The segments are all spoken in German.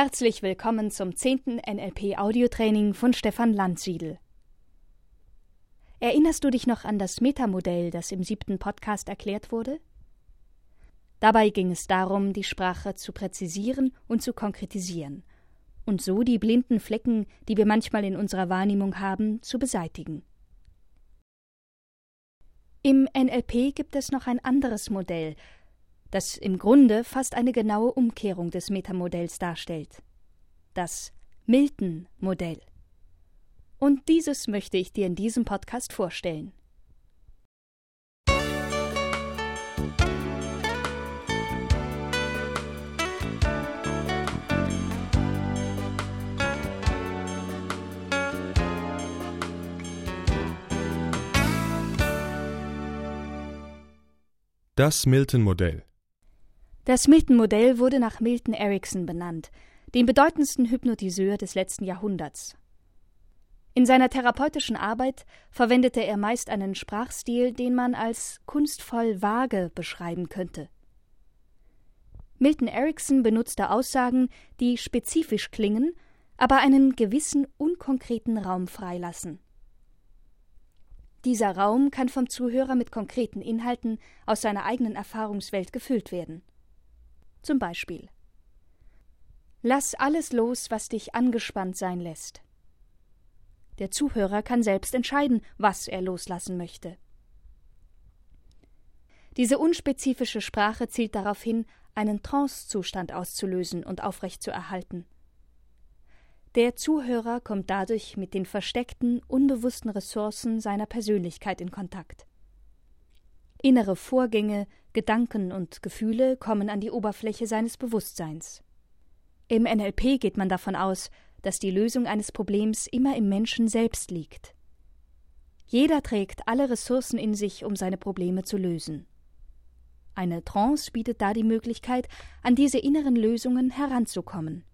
Herzlich willkommen zum zehnten NLP Audiotraining von Stefan Landsiedel. Erinnerst du dich noch an das Metamodell, das im siebten Podcast erklärt wurde? Dabei ging es darum, die Sprache zu präzisieren und zu konkretisieren und so die blinden Flecken, die wir manchmal in unserer Wahrnehmung haben, zu beseitigen. Im NLP gibt es noch ein anderes Modell, das im Grunde fast eine genaue Umkehrung des Metamodells darstellt. Das Milton-Modell. Und dieses möchte ich dir in diesem Podcast vorstellen. Das Milton-Modell das Milton-Modell wurde nach Milton Erickson benannt, dem bedeutendsten Hypnotiseur des letzten Jahrhunderts. In seiner therapeutischen Arbeit verwendete er meist einen Sprachstil, den man als kunstvoll vage beschreiben könnte. Milton Erickson benutzte Aussagen, die spezifisch klingen, aber einen gewissen unkonkreten Raum freilassen. Dieser Raum kann vom Zuhörer mit konkreten Inhalten aus seiner eigenen Erfahrungswelt gefüllt werden. Zum Beispiel Lass alles los, was dich angespannt sein lässt. Der Zuhörer kann selbst entscheiden, was er loslassen möchte. Diese unspezifische Sprache zielt darauf hin, einen Trancezustand auszulösen und aufrechtzuerhalten. Der Zuhörer kommt dadurch mit den versteckten, unbewussten Ressourcen seiner Persönlichkeit in Kontakt. Innere Vorgänge, Gedanken und Gefühle kommen an die Oberfläche seines Bewusstseins. Im NLP geht man davon aus, dass die Lösung eines Problems immer im Menschen selbst liegt. Jeder trägt alle Ressourcen in sich, um seine Probleme zu lösen. Eine Trance bietet da die Möglichkeit, an diese inneren Lösungen heranzukommen.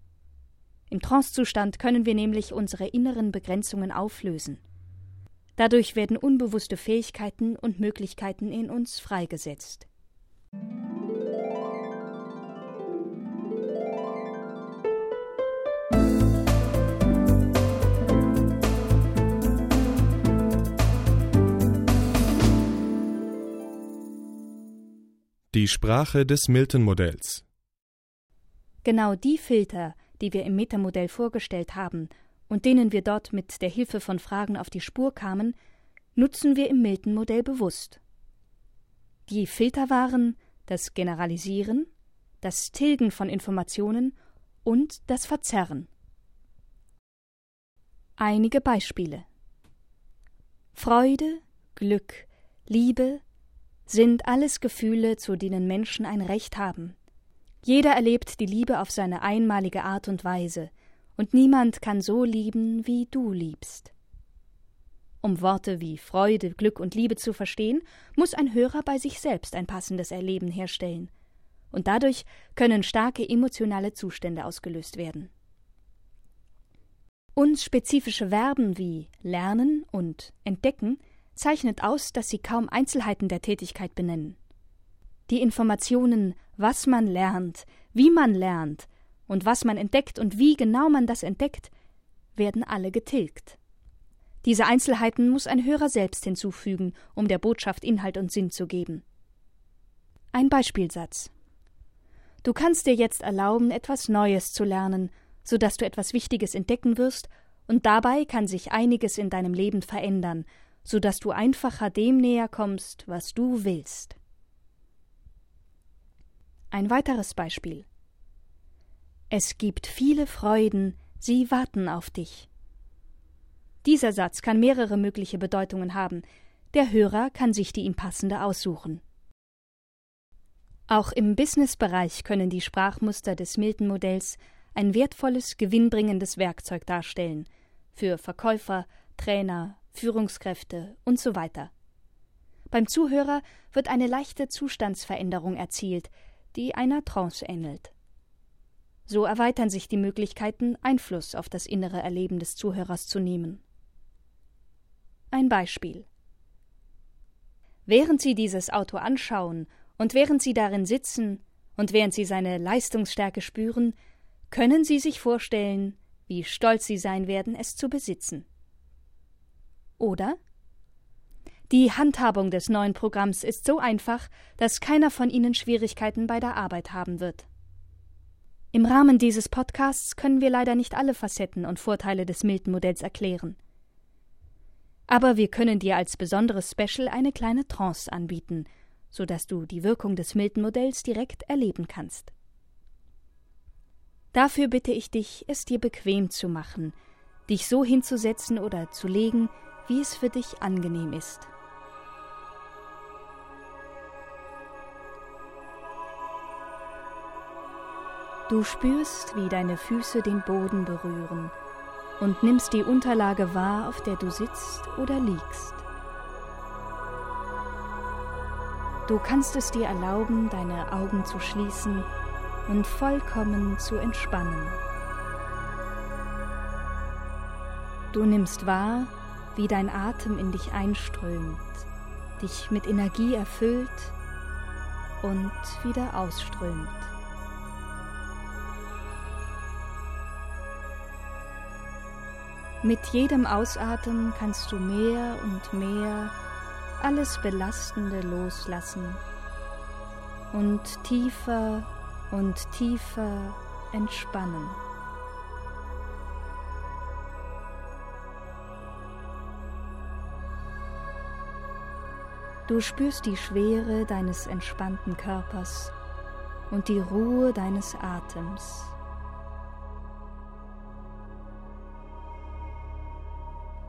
Im Trancezustand können wir nämlich unsere inneren Begrenzungen auflösen. Dadurch werden unbewusste Fähigkeiten und Möglichkeiten in uns freigesetzt. Die Sprache des Milton-Modells. Genau die Filter, die wir im Metamodell vorgestellt haben und denen wir dort mit der Hilfe von Fragen auf die Spur kamen, nutzen wir im Milton-Modell bewusst. Die Filter waren das Generalisieren, das Tilgen von Informationen und das Verzerren. Einige Beispiele Freude, Glück, Liebe sind alles Gefühle, zu denen Menschen ein Recht haben. Jeder erlebt die Liebe auf seine einmalige Art und Weise, und niemand kann so lieben, wie du liebst. Um Worte wie Freude, Glück und Liebe zu verstehen, muss ein Hörer bei sich selbst ein passendes Erleben herstellen, und dadurch können starke emotionale Zustände ausgelöst werden. Uns spezifische Verben wie lernen und entdecken zeichnet aus, dass sie kaum Einzelheiten der Tätigkeit benennen. Die Informationen, was man lernt, wie man lernt, und was man entdeckt und wie genau man das entdeckt, werden alle getilgt. Diese Einzelheiten muss ein Hörer selbst hinzufügen, um der Botschaft Inhalt und Sinn zu geben. Ein Beispielsatz Du kannst dir jetzt erlauben, etwas Neues zu lernen, so dass du etwas Wichtiges entdecken wirst, und dabei kann sich einiges in deinem Leben verändern, so dass du einfacher dem näher kommst, was du willst. Ein weiteres Beispiel es gibt viele Freuden, sie warten auf dich. Dieser Satz kann mehrere mögliche Bedeutungen haben. Der Hörer kann sich die ihm passende aussuchen. Auch im Businessbereich können die Sprachmuster des Milton-Modells ein wertvolles, gewinnbringendes Werkzeug darstellen für Verkäufer, Trainer, Führungskräfte und so weiter. Beim Zuhörer wird eine leichte Zustandsveränderung erzielt, die einer Trance ähnelt. So erweitern sich die Möglichkeiten, Einfluss auf das innere Erleben des Zuhörers zu nehmen. Ein Beispiel. Während Sie dieses Auto anschauen und während Sie darin sitzen und während Sie seine Leistungsstärke spüren, können Sie sich vorstellen, wie stolz Sie sein werden, es zu besitzen. Oder? Die Handhabung des neuen Programms ist so einfach, dass keiner von Ihnen Schwierigkeiten bei der Arbeit haben wird. Im Rahmen dieses Podcasts können wir leider nicht alle Facetten und Vorteile des Milton-Modells erklären. Aber wir können dir als besonderes Special eine kleine Trance anbieten, sodass du die Wirkung des Milton-Modells direkt erleben kannst. Dafür bitte ich dich, es dir bequem zu machen, dich so hinzusetzen oder zu legen, wie es für dich angenehm ist. Du spürst, wie deine Füße den Boden berühren und nimmst die Unterlage wahr, auf der du sitzt oder liegst. Du kannst es dir erlauben, deine Augen zu schließen und vollkommen zu entspannen. Du nimmst wahr, wie dein Atem in dich einströmt, dich mit Energie erfüllt und wieder ausströmt. Mit jedem Ausatmen kannst du mehr und mehr alles Belastende loslassen und tiefer und tiefer entspannen. Du spürst die Schwere deines entspannten Körpers und die Ruhe deines Atems.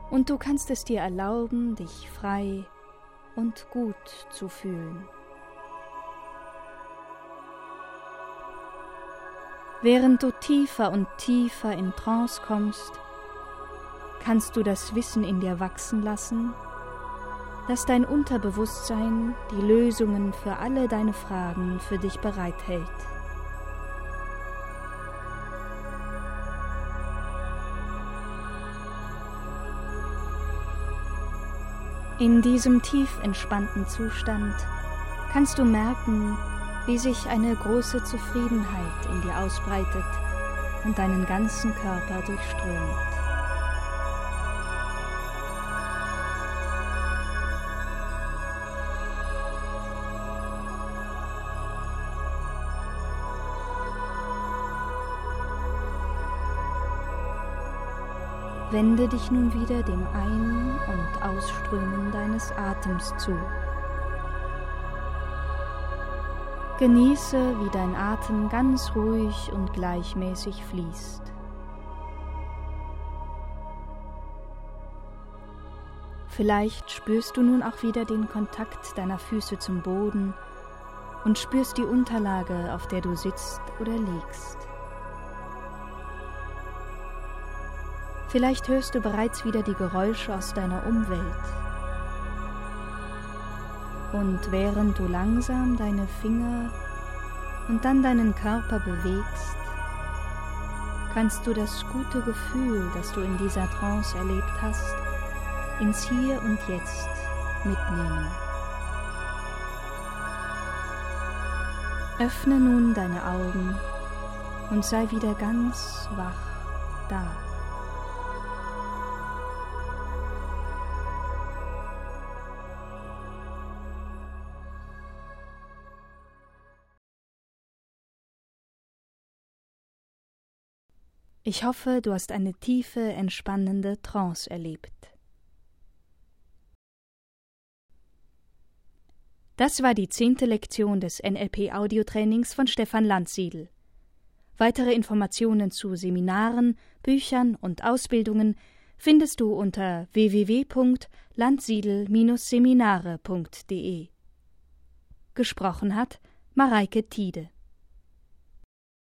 Und du kannst es dir erlauben, dich frei und gut zu fühlen. Während du tiefer und tiefer in Trance kommst, kannst du das Wissen in dir wachsen lassen, dass dein Unterbewusstsein die Lösungen für alle deine Fragen für dich bereithält. In diesem tief entspannten Zustand kannst du merken, wie sich eine große Zufriedenheit in dir ausbreitet und deinen ganzen Körper durchströmt. Wende dich nun wieder dem Ein- und Ausströmen deines Atems zu. Genieße, wie dein Atem ganz ruhig und gleichmäßig fließt. Vielleicht spürst du nun auch wieder den Kontakt deiner Füße zum Boden und spürst die Unterlage, auf der du sitzt oder liegst. Vielleicht hörst du bereits wieder die Geräusche aus deiner Umwelt. Und während du langsam deine Finger und dann deinen Körper bewegst, kannst du das gute Gefühl, das du in dieser Trance erlebt hast, ins Hier und Jetzt mitnehmen. Öffne nun deine Augen und sei wieder ganz wach da. Ich hoffe, du hast eine tiefe, entspannende Trance erlebt. Das war die zehnte Lektion des NLP-Audiotrainings von Stefan Landsiedel. Weitere Informationen zu Seminaren, Büchern und Ausbildungen findest du unter www.landsiedel-seminare.de. Gesprochen hat Mareike Tiede.